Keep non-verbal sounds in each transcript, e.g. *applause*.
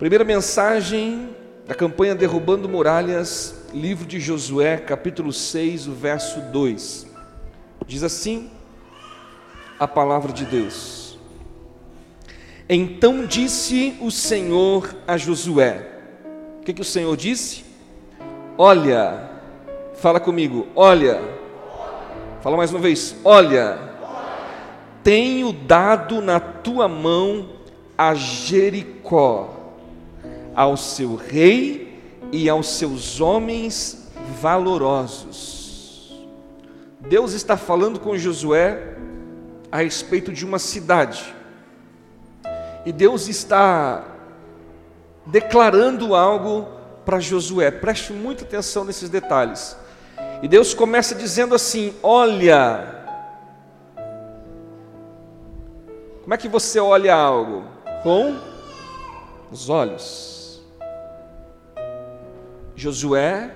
Primeira mensagem da campanha Derrubando Muralhas, livro de Josué, capítulo 6, o verso 2. Diz assim a palavra de Deus. Então disse o Senhor a Josué: O que, que o Senhor disse? Olha, fala comigo, olha, fala mais uma vez, olha, tenho dado na tua mão a Jericó ao seu rei e aos seus homens valorosos. Deus está falando com Josué a respeito de uma cidade. E Deus está declarando algo para Josué. Preste muita atenção nesses detalhes. E Deus começa dizendo assim: Olha, como é que você olha algo? Com os olhos. Josué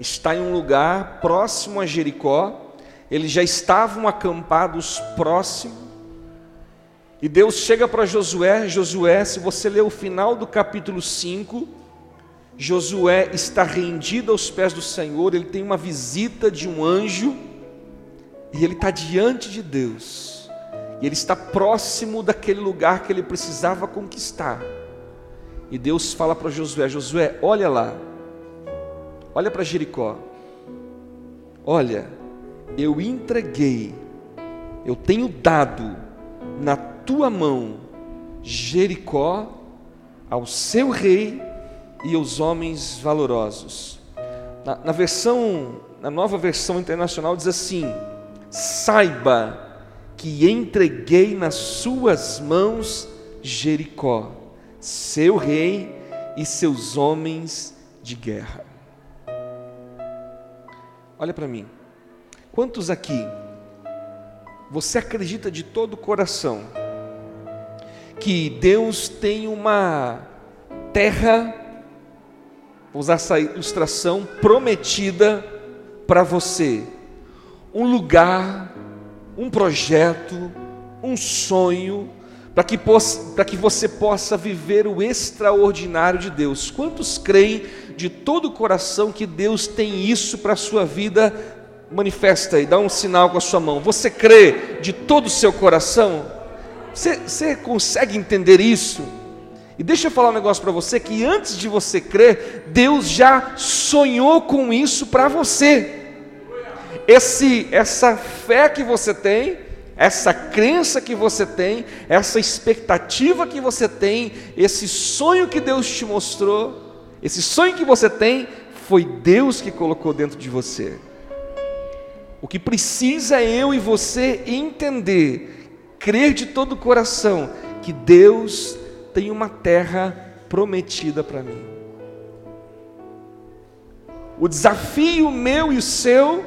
está em um lugar próximo a Jericó, eles já estavam acampados próximo, e Deus chega para Josué, Josué, se você ler o final do capítulo 5, Josué está rendido aos pés do Senhor, ele tem uma visita de um anjo, e ele está diante de Deus, e ele está próximo daquele lugar que ele precisava conquistar. E Deus fala para Josué: Josué, olha lá, Olha para Jericó. Olha, eu entreguei, eu tenho dado na tua mão Jericó ao seu rei e aos homens valorosos. Na, na versão, na nova versão internacional diz assim: saiba que entreguei nas suas mãos Jericó, seu rei e seus homens de guerra. Olha para mim. Quantos aqui você acredita de todo o coração que Deus tem uma terra, vou usar essa ilustração, prometida para você? Um lugar, um projeto, um sonho, para que, para que você possa viver o extraordinário de Deus. Quantos creem de todo o coração que Deus tem isso para a sua vida? Manifesta e dá um sinal com a sua mão. Você crê de todo o seu coração? Você, você consegue entender isso? E deixa eu falar um negócio para você: que antes de você crer, Deus já sonhou com isso para você. Esse, essa fé que você tem, essa crença que você tem, essa expectativa que você tem, esse sonho que Deus te mostrou, esse sonho que você tem, foi Deus que colocou dentro de você. O que precisa é eu e você entender, crer de todo o coração, que Deus tem uma terra prometida para mim. O desafio meu e o seu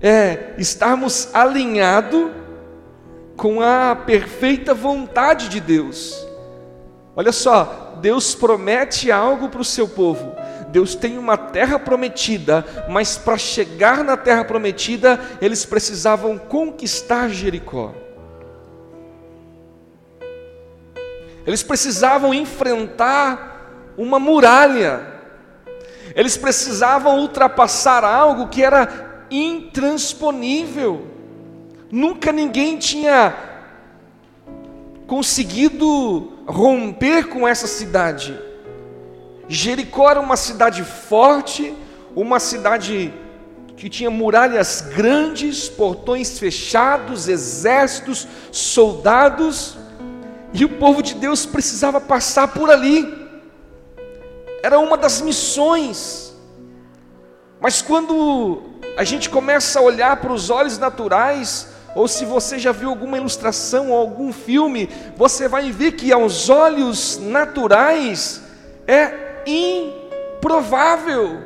é estarmos alinhados com a perfeita vontade de Deus. Olha só, Deus promete algo para o seu povo. Deus tem uma terra prometida, mas para chegar na terra prometida, eles precisavam conquistar Jericó. Eles precisavam enfrentar uma muralha. Eles precisavam ultrapassar algo que era intransponível. Nunca ninguém tinha conseguido romper com essa cidade. Jericó era uma cidade forte, uma cidade que tinha muralhas grandes, portões fechados, exércitos, soldados, e o povo de Deus precisava passar por ali. Era uma das missões. Mas quando a gente começa a olhar para os olhos naturais, ou se você já viu alguma ilustração ou algum filme, você vai ver que aos olhos naturais é improvável,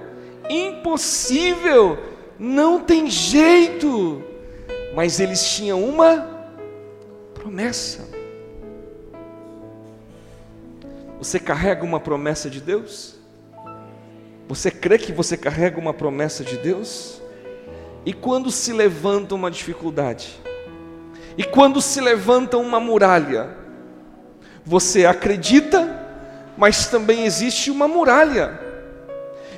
impossível, não tem jeito. Mas eles tinham uma promessa. Você carrega uma promessa de Deus? Você crê que você carrega uma promessa de Deus? E quando se levanta uma dificuldade, e quando se levanta uma muralha, você acredita, mas também existe uma muralha.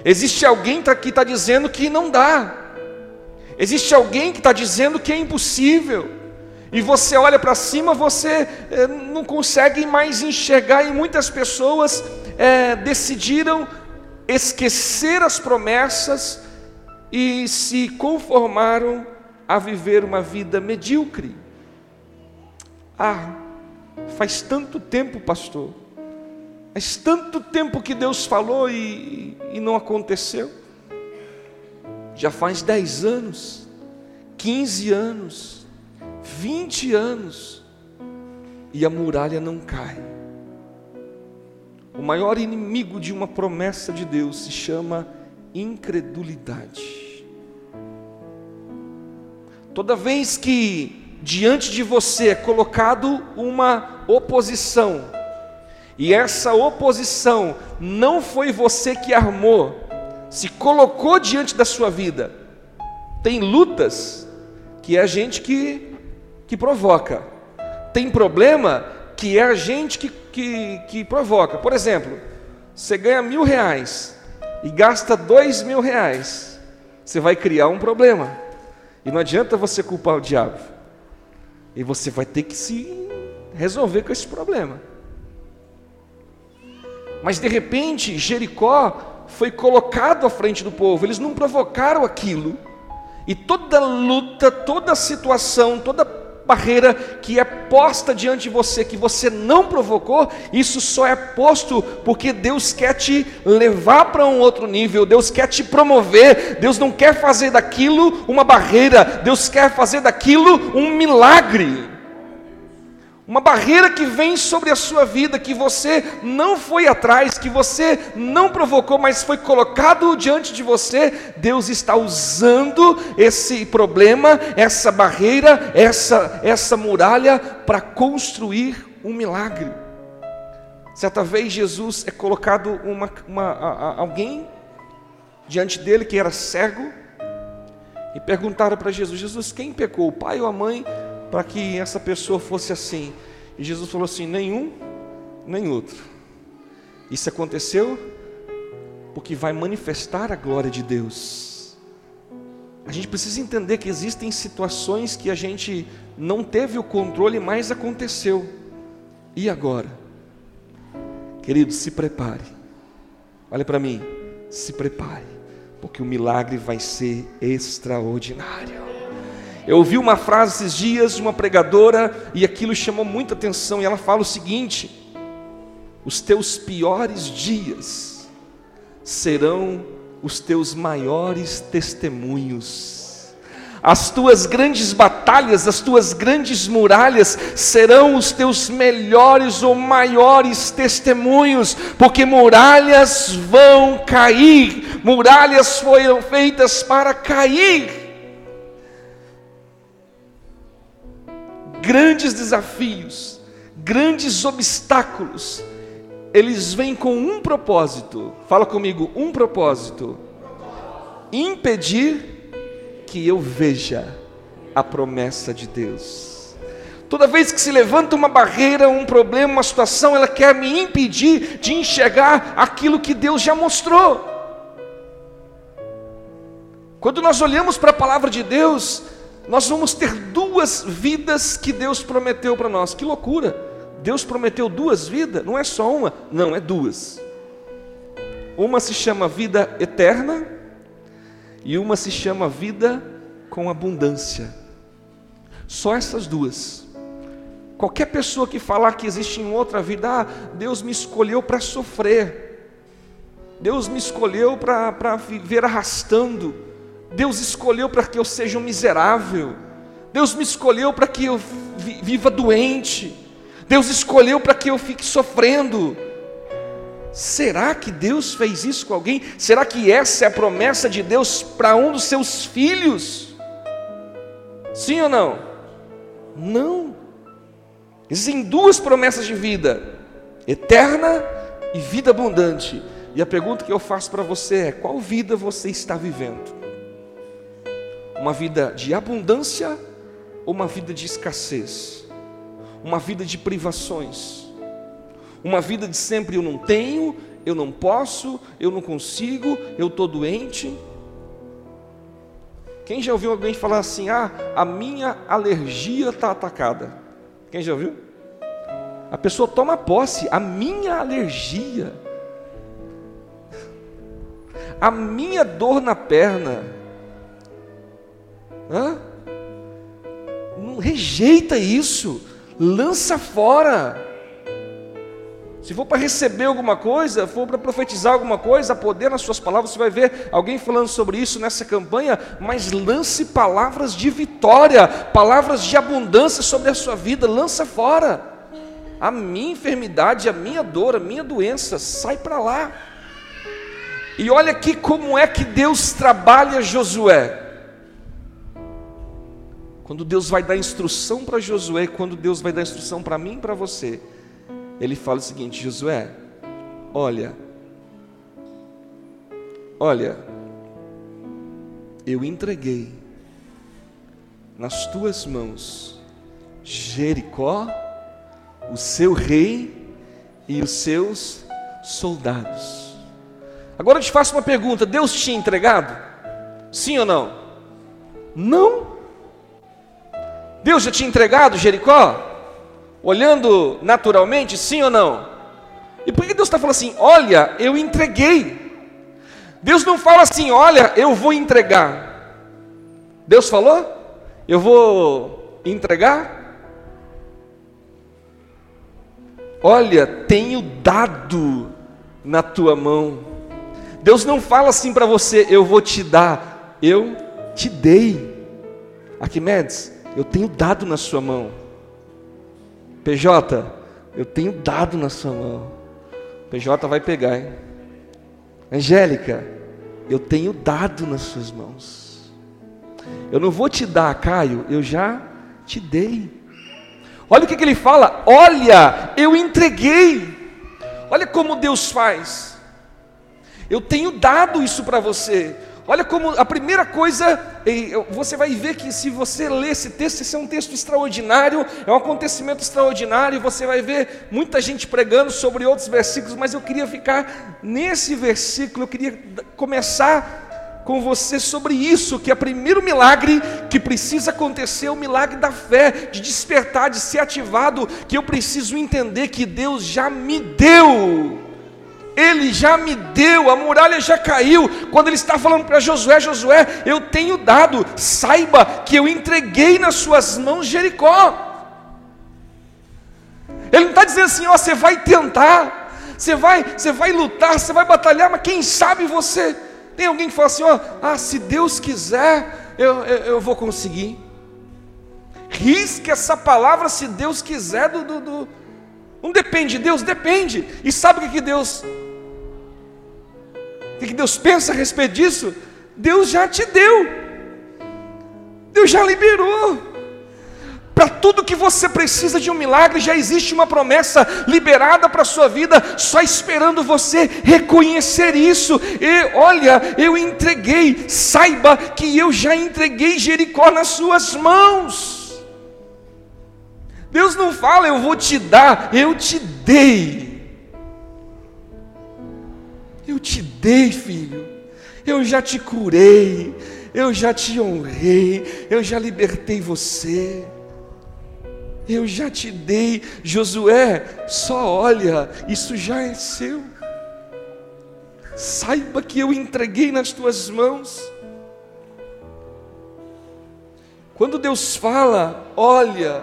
Existe alguém tá, que está dizendo que não dá. Existe alguém que está dizendo que é impossível. E você olha para cima, você é, não consegue mais enxergar, e muitas pessoas é, decidiram esquecer as promessas e se conformaram a viver uma vida medíocre. Ah, faz tanto tempo, pastor, faz tanto tempo que Deus falou e, e não aconteceu. Já faz 10 anos, 15 anos, 20 anos, e a muralha não cai. O maior inimigo de uma promessa de Deus se chama incredulidade. Toda vez que diante de você é colocado uma oposição, e essa oposição não foi você que armou, se colocou diante da sua vida, tem lutas que é a gente que, que provoca, tem problema que é a gente que, que, que provoca. Por exemplo, você ganha mil reais e gasta dois mil reais, você vai criar um problema. E não adianta você culpar o diabo. E você vai ter que se resolver com esse problema. Mas de repente, Jericó foi colocado à frente do povo, eles não provocaram aquilo. E toda luta, toda situação, toda barreira que é posta diante de você, que você não provocou, isso só é posto porque Deus quer te levar para um outro nível, Deus quer te promover, Deus não quer fazer daquilo uma barreira, Deus quer fazer daquilo um milagre uma barreira que vem sobre a sua vida, que você não foi atrás, que você não provocou, mas foi colocado diante de você, Deus está usando esse problema, essa barreira, essa, essa muralha para construir um milagre. Certa vez Jesus é colocado uma, uma, a, a, alguém diante dele que era cego, e perguntaram para Jesus: Jesus, quem pecou, o pai ou a mãe? Para que essa pessoa fosse assim. E Jesus falou assim: nenhum, nem outro. Isso aconteceu porque vai manifestar a glória de Deus. A gente precisa entender que existem situações que a gente não teve o controle, mas aconteceu. E agora? Querido, se prepare. Olha para mim, se prepare, porque o milagre vai ser extraordinário. Eu ouvi uma frase esses dias de uma pregadora e aquilo chamou muita atenção. E ela fala o seguinte: os teus piores dias serão os teus maiores testemunhos. As tuas grandes batalhas, as tuas grandes muralhas serão os teus melhores ou maiores testemunhos, porque muralhas vão cair, muralhas foram feitas para cair. Grandes desafios, grandes obstáculos, eles vêm com um propósito. Fala comigo, um propósito: impedir que eu veja a promessa de Deus. Toda vez que se levanta uma barreira, um problema, uma situação, ela quer me impedir de enxergar aquilo que Deus já mostrou. Quando nós olhamos para a palavra de Deus, nós vamos ter duas vidas que Deus prometeu para nós. Que loucura! Deus prometeu duas vidas, não é só uma, não, é duas. Uma se chama vida eterna e uma se chama vida com abundância. Só essas duas. Qualquer pessoa que falar que existe em outra vida, ah, Deus me escolheu para sofrer, Deus me escolheu para viver arrastando, Deus escolheu para que eu seja um miserável. Deus me escolheu para que eu viva doente. Deus escolheu para que eu fique sofrendo. Será que Deus fez isso com alguém? Será que essa é a promessa de Deus para um dos seus filhos? Sim ou não? Não. Existem duas promessas de vida: eterna e vida abundante. E a pergunta que eu faço para você é: qual vida você está vivendo? Uma vida de abundância ou uma vida de escassez? Uma vida de privações? Uma vida de sempre eu não tenho, eu não posso, eu não consigo, eu estou doente. Quem já ouviu alguém falar assim: ah, a minha alergia está atacada? Quem já ouviu? A pessoa toma posse, a minha alergia, *laughs* a minha dor na perna. Hã? Não rejeita isso, lança fora. Se for para receber alguma coisa, for para profetizar alguma coisa, poder nas suas palavras, você vai ver alguém falando sobre isso nessa campanha, mas lance palavras de vitória, palavras de abundância sobre a sua vida, lança fora. A minha enfermidade, a minha dor, a minha doença, sai para lá. E olha aqui como é que Deus trabalha Josué. Quando Deus vai dar instrução para Josué, quando Deus vai dar instrução para mim e para você, ele fala o seguinte: Josué, olha, olha, eu entreguei nas tuas mãos Jericó, o seu rei e os seus soldados. Agora eu te faço uma pergunta: Deus tinha entregado? Sim ou não? Não. Deus já tinha entregado Jericó? Olhando naturalmente, sim ou não? E por que Deus está falando assim? Olha, eu entreguei. Deus não fala assim, olha, eu vou entregar. Deus falou? Eu vou entregar? Olha, tenho dado na tua mão. Deus não fala assim para você, eu vou te dar, eu te dei. Arquimedes, eu tenho dado na sua mão. PJ, eu tenho dado na sua mão. PJ vai pegar, hein? Angélica, eu tenho dado nas suas mãos. Eu não vou te dar, Caio, eu já te dei. Olha o que, que ele fala: olha, eu entreguei. Olha como Deus faz. Eu tenho dado isso para você. Olha como a primeira coisa, você vai ver que se você ler esse texto, esse é um texto extraordinário, é um acontecimento extraordinário, você vai ver muita gente pregando sobre outros versículos, mas eu queria ficar nesse versículo, eu queria começar com você sobre isso, que é o primeiro milagre que precisa acontecer, o milagre da fé, de despertar, de ser ativado, que eu preciso entender que Deus já me deu ele já me deu, a muralha já caiu. Quando ele está falando para Josué, Josué, eu tenho dado, saiba que eu entreguei nas suas mãos Jericó. Ele não está dizendo assim, ó, você vai tentar, você vai, você vai lutar, você vai batalhar, mas quem sabe você. Tem alguém que fala assim, ó, ah, se Deus quiser, eu, eu, eu vou conseguir. Risque essa palavra se Deus quiser do, do, do... Não depende de Deus, depende. E sabe o que, que Deus o que Deus pensa a respeito disso? Deus já te deu, Deus já liberou. Para tudo que você precisa de um milagre, já existe uma promessa liberada para a sua vida, só esperando você reconhecer isso. E olha, eu entreguei, saiba que eu já entreguei Jericó nas suas mãos. Deus não fala, eu vou te dar, eu te dei. Eu te dei, filho. Eu já te curei. Eu já te honrei. Eu já libertei você. Eu já te dei. Josué, só olha, isso já é seu. Saiba que eu entreguei nas tuas mãos. Quando Deus fala, olha,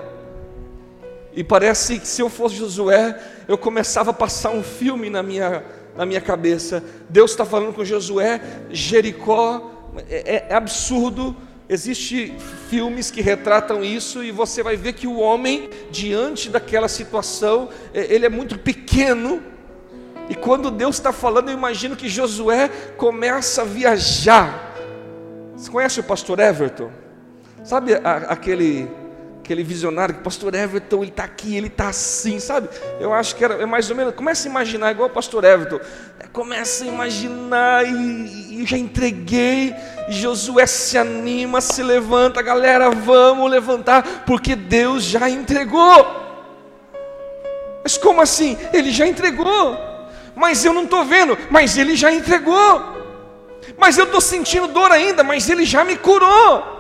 e parece que se eu fosse Josué, eu começava a passar um filme na minha na minha cabeça. Deus está falando com Josué, Jericó, é, é absurdo. Existem filmes que retratam isso e você vai ver que o homem, diante daquela situação, é, ele é muito pequeno. E quando Deus está falando, eu imagino que Josué começa a viajar. Você conhece o pastor Everton? Sabe a, aquele aquele visionário, que pastor Everton, ele está aqui, ele está assim, sabe? Eu acho que era é mais ou menos, começa a imaginar, igual o pastor Everton, é, começa a imaginar, e, e já entreguei, Josué se anima, se levanta, galera, vamos levantar, porque Deus já entregou. Mas como assim? Ele já entregou. Mas eu não estou vendo, mas ele já entregou. Mas eu estou sentindo dor ainda, mas ele já me curou.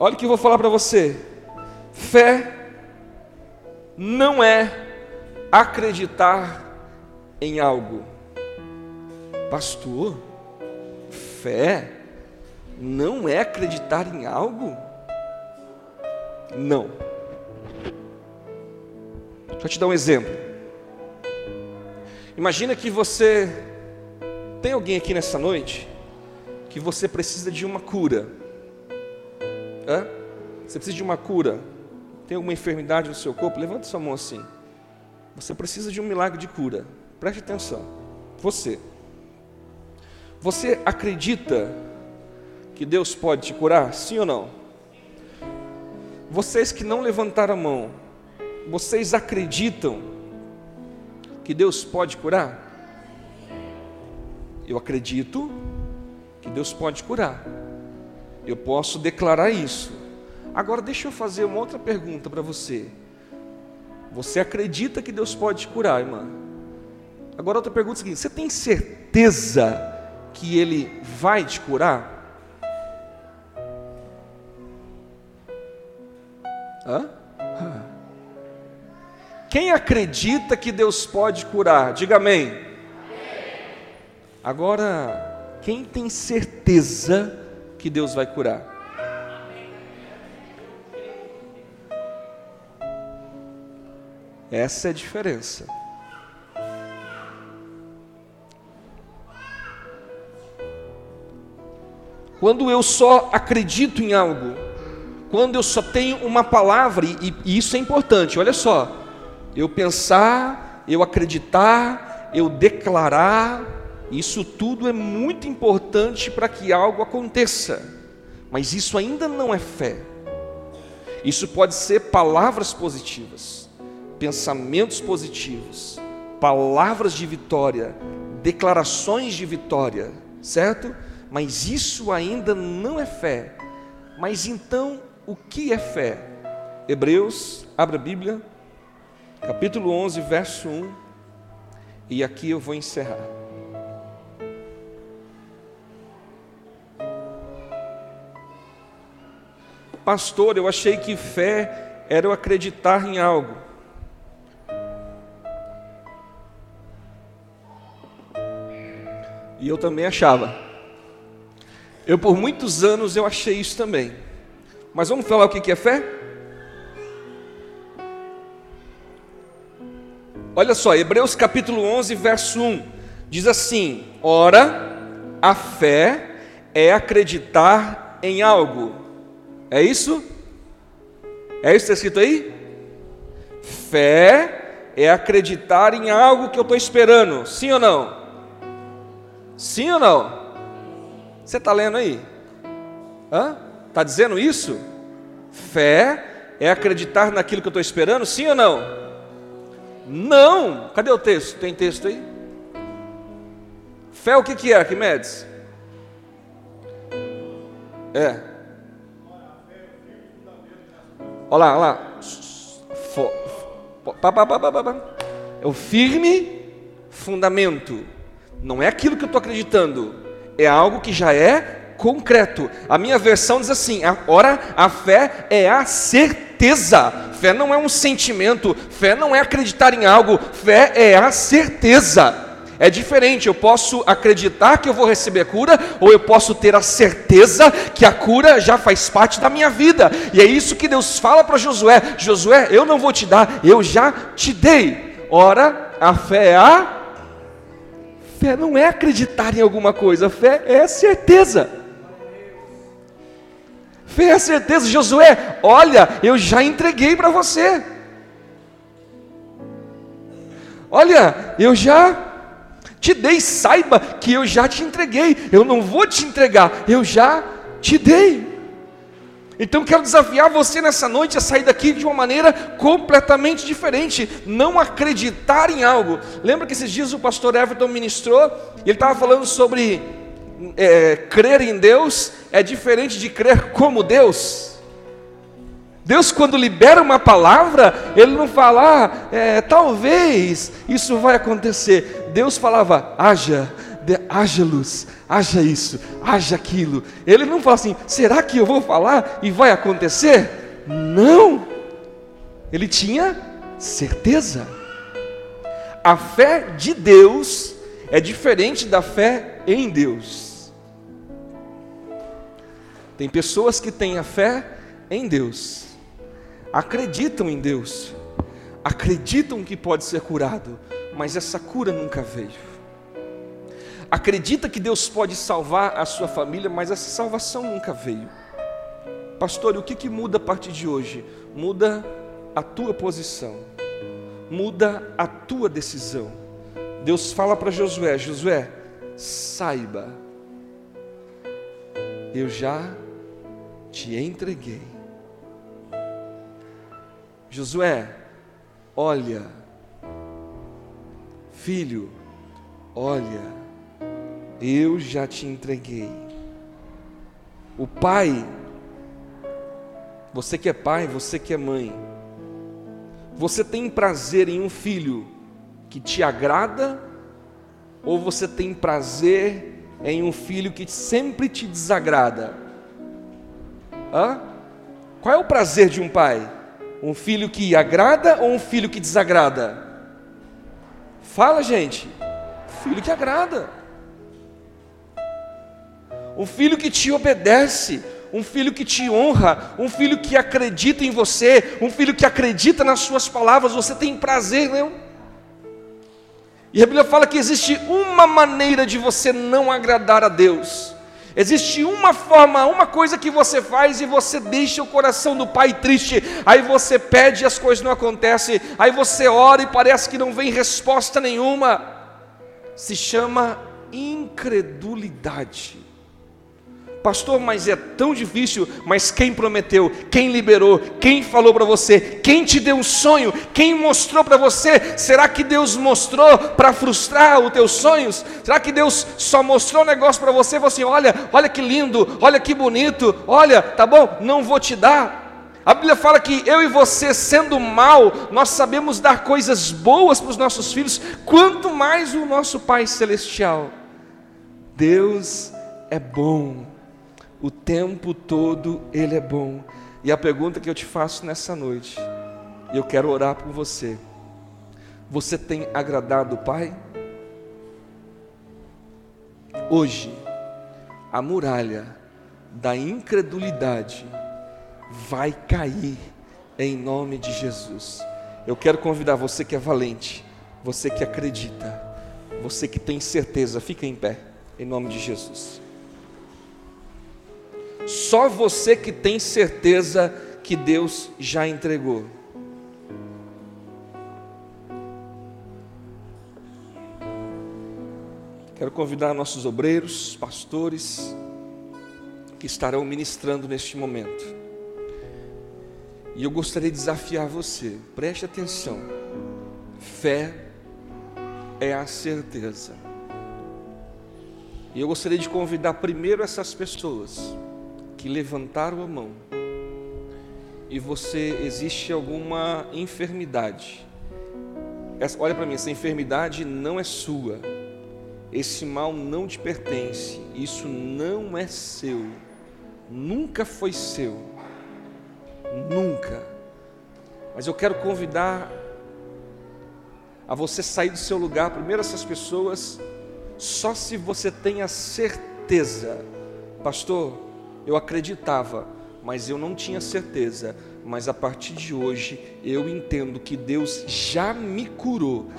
Olha o que eu vou falar para você. Fé não é acreditar em algo. Pastor, fé não é acreditar em algo? Não. Deixa eu te dar um exemplo. Imagina que você tem alguém aqui nessa noite que você precisa de uma cura. Hã? Você precisa de uma cura. Tem alguma enfermidade no seu corpo? Levanta sua mão assim. Você precisa de um milagre de cura. Preste atenção. Você. Você acredita que Deus pode te curar? Sim ou não? Vocês que não levantaram a mão, vocês acreditam que Deus pode curar? Eu acredito que Deus pode curar. Eu posso declarar isso. Agora deixa eu fazer uma outra pergunta para você. Você acredita que Deus pode te curar, irmã? Agora outra pergunta é a seguinte: você tem certeza que Ele vai te curar? Hã? Quem acredita que Deus pode curar? Diga amém. Agora, quem tem certeza que Deus vai curar? Essa é a diferença. Quando eu só acredito em algo, quando eu só tenho uma palavra, e, e isso é importante, olha só, eu pensar, eu acreditar, eu declarar, isso tudo é muito importante para que algo aconteça, mas isso ainda não é fé. Isso pode ser palavras positivas, pensamentos positivos, palavras de vitória, declarações de vitória, certo? Mas isso ainda não é fé. Mas então, o que é fé? Hebreus, abra a Bíblia, capítulo 11, verso 1, e aqui eu vou encerrar. Pastor, eu achei que fé era eu acreditar em algo. E eu também achava. Eu por muitos anos eu achei isso também. Mas vamos falar o que é fé? Olha só, Hebreus capítulo 11, verso 1, diz assim: Ora, a fé é acreditar em algo. É isso? É isso que está escrito aí? Fé é acreditar em algo que eu estou esperando, sim ou não? Sim ou não? Você está lendo aí? Está dizendo isso? Fé é acreditar naquilo que eu estou esperando, sim ou não? Não! Cadê o texto? Tem texto aí? Fé o que, que é, Arquimedes? É. Olha lá, olha lá. É o firme fundamento. Não é aquilo que eu estou acreditando. É algo que já é concreto. A minha versão diz assim: ora, a fé é a certeza Fé não é um sentimento, fé não é acreditar em algo, fé é a certeza. É diferente, eu posso acreditar que eu vou receber cura, ou eu posso ter a certeza que a cura já faz parte da minha vida. E é isso que Deus fala para Josué: Josué, eu não vou te dar, eu já te dei. Ora, a fé é a. Fé não é acreditar em alguma coisa, fé é certeza. Fé é certeza, Josué, olha, eu já entreguei para você. Olha, eu já te dei, saiba que eu já te entreguei. Eu não vou te entregar, eu já te dei. Então quero desafiar você nessa noite a sair daqui de uma maneira completamente diferente, não acreditar em algo. Lembra que esses dias o pastor Everton ministrou e ele estava falando sobre é, crer em Deus é diferente de crer como Deus. Deus, quando libera uma palavra, Ele não fala, ah, é, talvez isso vai acontecer. Deus falava, haja, de, haja luz, haja isso, haja aquilo. Ele não fala assim, será que eu vou falar e vai acontecer? Não. Ele tinha certeza. A fé de Deus é diferente da fé em Deus. Tem pessoas que têm a fé em Deus, acreditam em Deus, acreditam que pode ser curado, mas essa cura nunca veio. Acredita que Deus pode salvar a sua família, mas essa salvação nunca veio. Pastor, o que, que muda a partir de hoje? Muda a tua posição, muda a tua decisão. Deus fala para Josué: Josué, saiba, eu já te entreguei. Josué, olha, filho, olha, eu já te entreguei. O pai, você que é pai, você que é mãe, você tem prazer em um filho que te agrada ou você tem prazer em um filho que sempre te desagrada? Hã? Qual é o prazer de um pai? Um filho que agrada ou um filho que desagrada? Fala, gente. Filho que agrada. Um filho que te obedece, um filho que te honra, um filho que acredita em você, um filho que acredita nas suas palavras, você tem prazer, não? E a Bíblia fala que existe uma maneira de você não agradar a Deus. Existe uma forma, uma coisa que você faz e você deixa o coração do pai triste. Aí você pede e as coisas não acontecem. Aí você ora e parece que não vem resposta nenhuma. Se chama incredulidade. Pastor, mas é tão difícil. Mas quem prometeu, quem liberou, quem falou para você, quem te deu um sonho, quem mostrou para você? Será que Deus mostrou para frustrar os teus sonhos? Será que Deus só mostrou um negócio para você e falou assim: olha, olha que lindo, olha que bonito, olha, tá bom, não vou te dar. A Bíblia fala que eu e você, sendo mal, nós sabemos dar coisas boas para os nossos filhos, quanto mais o nosso Pai Celestial. Deus é bom o tempo todo Ele é bom. E a pergunta que eu te faço nessa noite, e eu quero orar por você: você tem agradado o Pai? Hoje, a muralha da incredulidade vai cair em nome de Jesus. Eu quero convidar você que é valente, você que acredita, você que tem certeza, fica em pé, em nome de Jesus. Só você que tem certeza que Deus já entregou. Quero convidar nossos obreiros, pastores, que estarão ministrando neste momento. E eu gostaria de desafiar você, preste atenção. Fé é a certeza. E eu gostaria de convidar primeiro essas pessoas que levantaram a mão e você existe alguma enfermidade. Essa, olha para mim, essa enfermidade não é sua. Esse mal não te pertence. Isso não é seu. Nunca foi seu. Nunca. Mas eu quero convidar a você sair do seu lugar, primeiro essas pessoas, só se você tem a certeza, pastor, eu acreditava, mas eu não tinha certeza. Mas a partir de hoje eu entendo que Deus já me curou